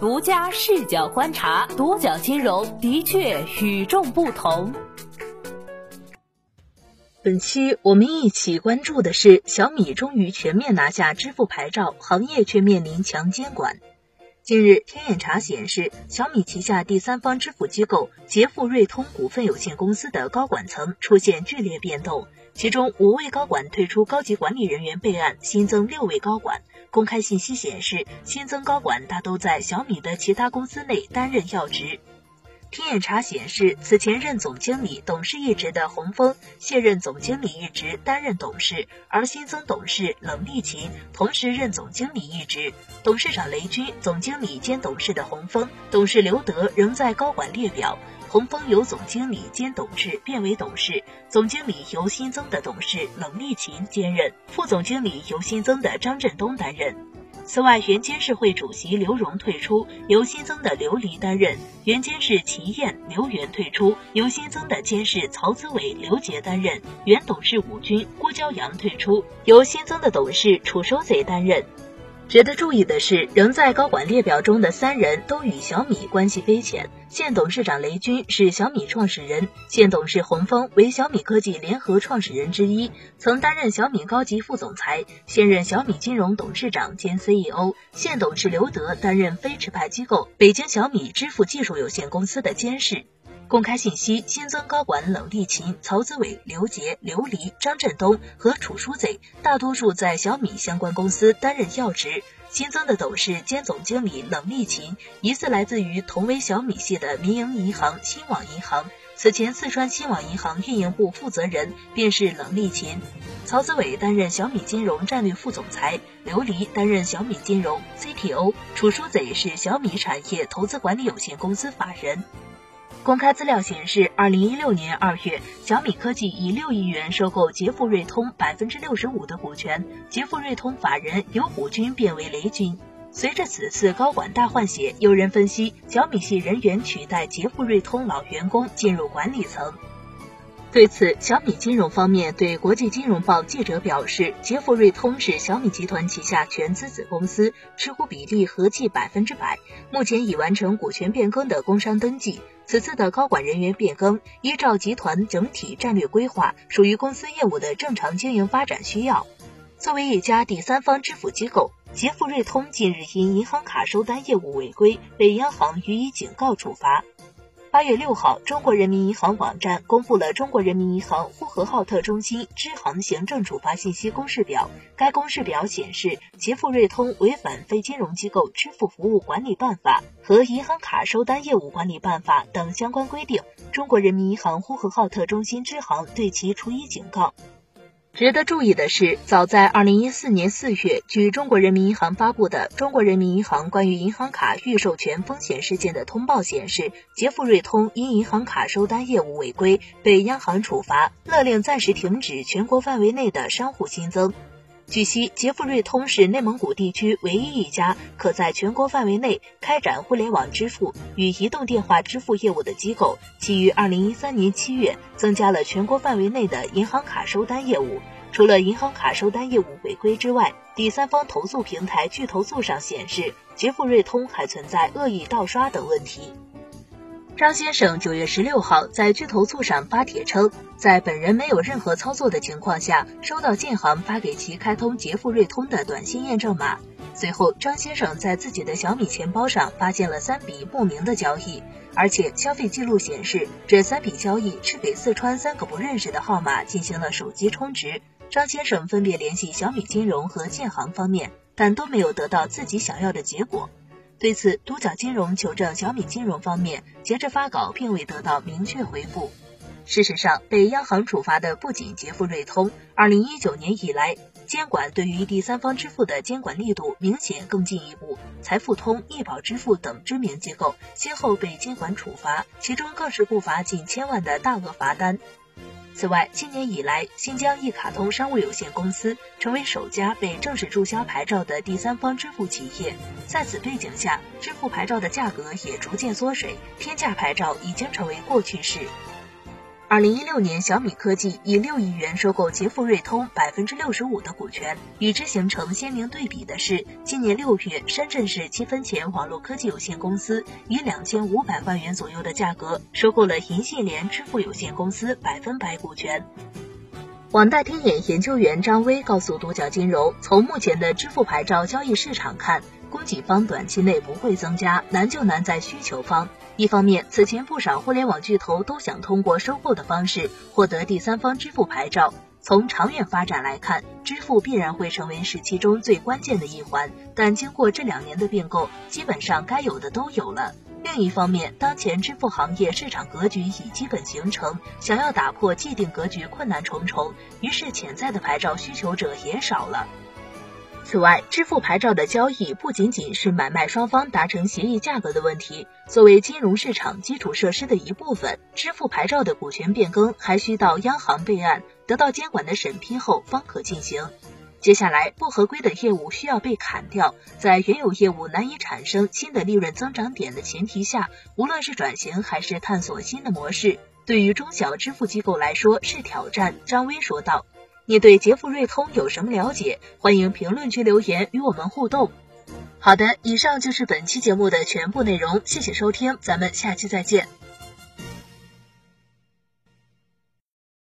独家视角观察，独角金融的确与众不同。本期我们一起关注的是小米终于全面拿下支付牌照，行业却面临强监管。近日，天眼查显示，小米旗下第三方支付机构捷富瑞通股份有限公司的高管层出现剧烈变动，其中五位高管退出高级管理人员备案，新增六位高管。公开信息显示，新增高管大都在小米的其他公司内担任要职。天眼查显示，此前任总经理、董事一职的洪峰卸任总经理一职，担任董事，而新增董事冷立勤同时任总经理一职。董事长雷军、总经理兼董事的洪峰、董事刘德仍在高管列表。洪峰由总经理兼董事变为董事，总经理由新增的董事冷立勤兼任，副总经理由新增的张振东担任。此外，原监事会主席刘荣退出，由新增的刘黎担任；原监事齐燕、刘源退出，由新增的监事曹子伟、刘杰担任；原董事武军、郭骄阳退出，由新增的董事楚收贼担任。值得注意的是，仍在高管列表中的三人都与小米关系匪浅。现董事长雷军是小米创始人，现董事洪峰为小米科技联合创始人之一，曾担任小米高级副总裁，现任小米金融董事长兼 CEO。现董事刘德担任非持牌机构北京小米支付技术有限公司的监事。公开信息：新增高管冷立勤、曹子伟、刘杰、刘黎、张振东和楚书贼，大多数在小米相关公司担任要职。新增的董事兼总经理冷立勤，疑似来自于同为小米系的民营银行新网银行。此前，四川新网银行运营部负责人便是冷立勤。曹子伟担任小米金融战略副总裁，刘黎担任小米金融 CTO，楚书贼是小米产业投资管理有限公司法人。公开资料显示，二零一六年二月，小米科技以六亿元收购捷富瑞通百分之六十五的股权，捷富瑞通法人由虎军变为雷军。随着此次高管大换血，有人分析小米系人员取代捷富瑞通老员工进入管理层。对此，小米金融方面对国际金融报记者表示，捷富瑞通是小米集团旗下全资子公司，持股比例合计百分之百，目前已完成股权变更的工商登记。此次的高管人员变更，依照集团整体战略规划，属于公司业务的正常经营发展需要。作为一家第三方支付机构，捷富瑞通近日因银行卡收单业务违规，被央行予以警告处罚。八月六号，中国人民银行网站公布了中国人民银行呼和浩特中心支行行政处罚信息公示表。该公示表显示，捷付瑞通违反《非金融机构支付服务管理办法》和《银行卡收单业务管理办法》等相关规定。中国人民银行呼和浩特中心支行对其处以警告。值得注意的是，早在二零一四年四月，据中国人民银行发布的《中国人民银行关于银行卡预授权风险事件的通报》显示，捷富瑞通因银行卡收单业务违规，被央行处罚，勒令暂时停止全国范围内的商户新增。据悉，捷富瑞通是内蒙古地区唯一一家可在全国范围内开展互联网支付与移动电话支付业务的机构。其于二零一三年七月增加了全国范围内的银行卡收单业务。除了银行卡收单业务违规之外，第三方投诉平台巨投诉上显示，捷富瑞通还存在恶意盗刷等问题。张先生九月十六号在巨投诉上发帖称，在本人没有任何操作的情况下，收到建行发给其开通捷付瑞通的短信验证码。随后，张先生在自己的小米钱包上发现了三笔不明的交易，而且消费记录显示，这三笔交易是给四川三个不认识的号码进行了手机充值。张先生分别联系小米金融和建行方面，但都没有得到自己想要的结果。对此，独角金融求证小米金融方面，截至发稿并未得到明确回复。事实上，被央行处罚的不仅捷付瑞通。二零一九年以来，监管对于第三方支付的监管力度明显更进一步，财付通、易宝支付等知名机构先后被监管处罚，其中更是不乏近千万的大额罚单。此外，今年以来，新疆一卡通商务有限公司成为首家被正式注销牌照的第三方支付企业。在此背景下，支付牌照的价格也逐渐缩水，天价牌照已经成为过去式。二零一六年，小米科技以六亿元收购捷富瑞通百分之六十五的股权。与之形成鲜明对比的是，今年六月，深圳市七分钱网络科技有限公司以两千五百万元左右的价格收购了银信联支付有限公司百分百股权。网贷天眼研究员张威告诉独角金融，从目前的支付牌照交易市场看，供给方短期内不会增加，难就难在需求方。一方面，此前不少互联网巨头都想通过收购的方式获得第三方支付牌照。从长远发展来看，支付必然会成为是其中最关键的一环。但经过这两年的并购，基本上该有的都有了。另一方面，当前支付行业市场格局已基本形成，想要打破既定格局困难重重，于是潜在的牌照需求者也少了。此外，支付牌照的交易不仅仅是买卖双方达成协议价格的问题。作为金融市场基础设施的一部分，支付牌照的股权变更还需到央行备案，得到监管的审批后方可进行。接下来，不合规的业务需要被砍掉，在原有业务难以产生新的利润增长点的前提下，无论是转型还是探索新的模式，对于中小支付机构来说是挑战。张威说道。你对杰富瑞通有什么了解？欢迎评论区留言与我们互动。好的，以上就是本期节目的全部内容，谢谢收听，咱们下期再见。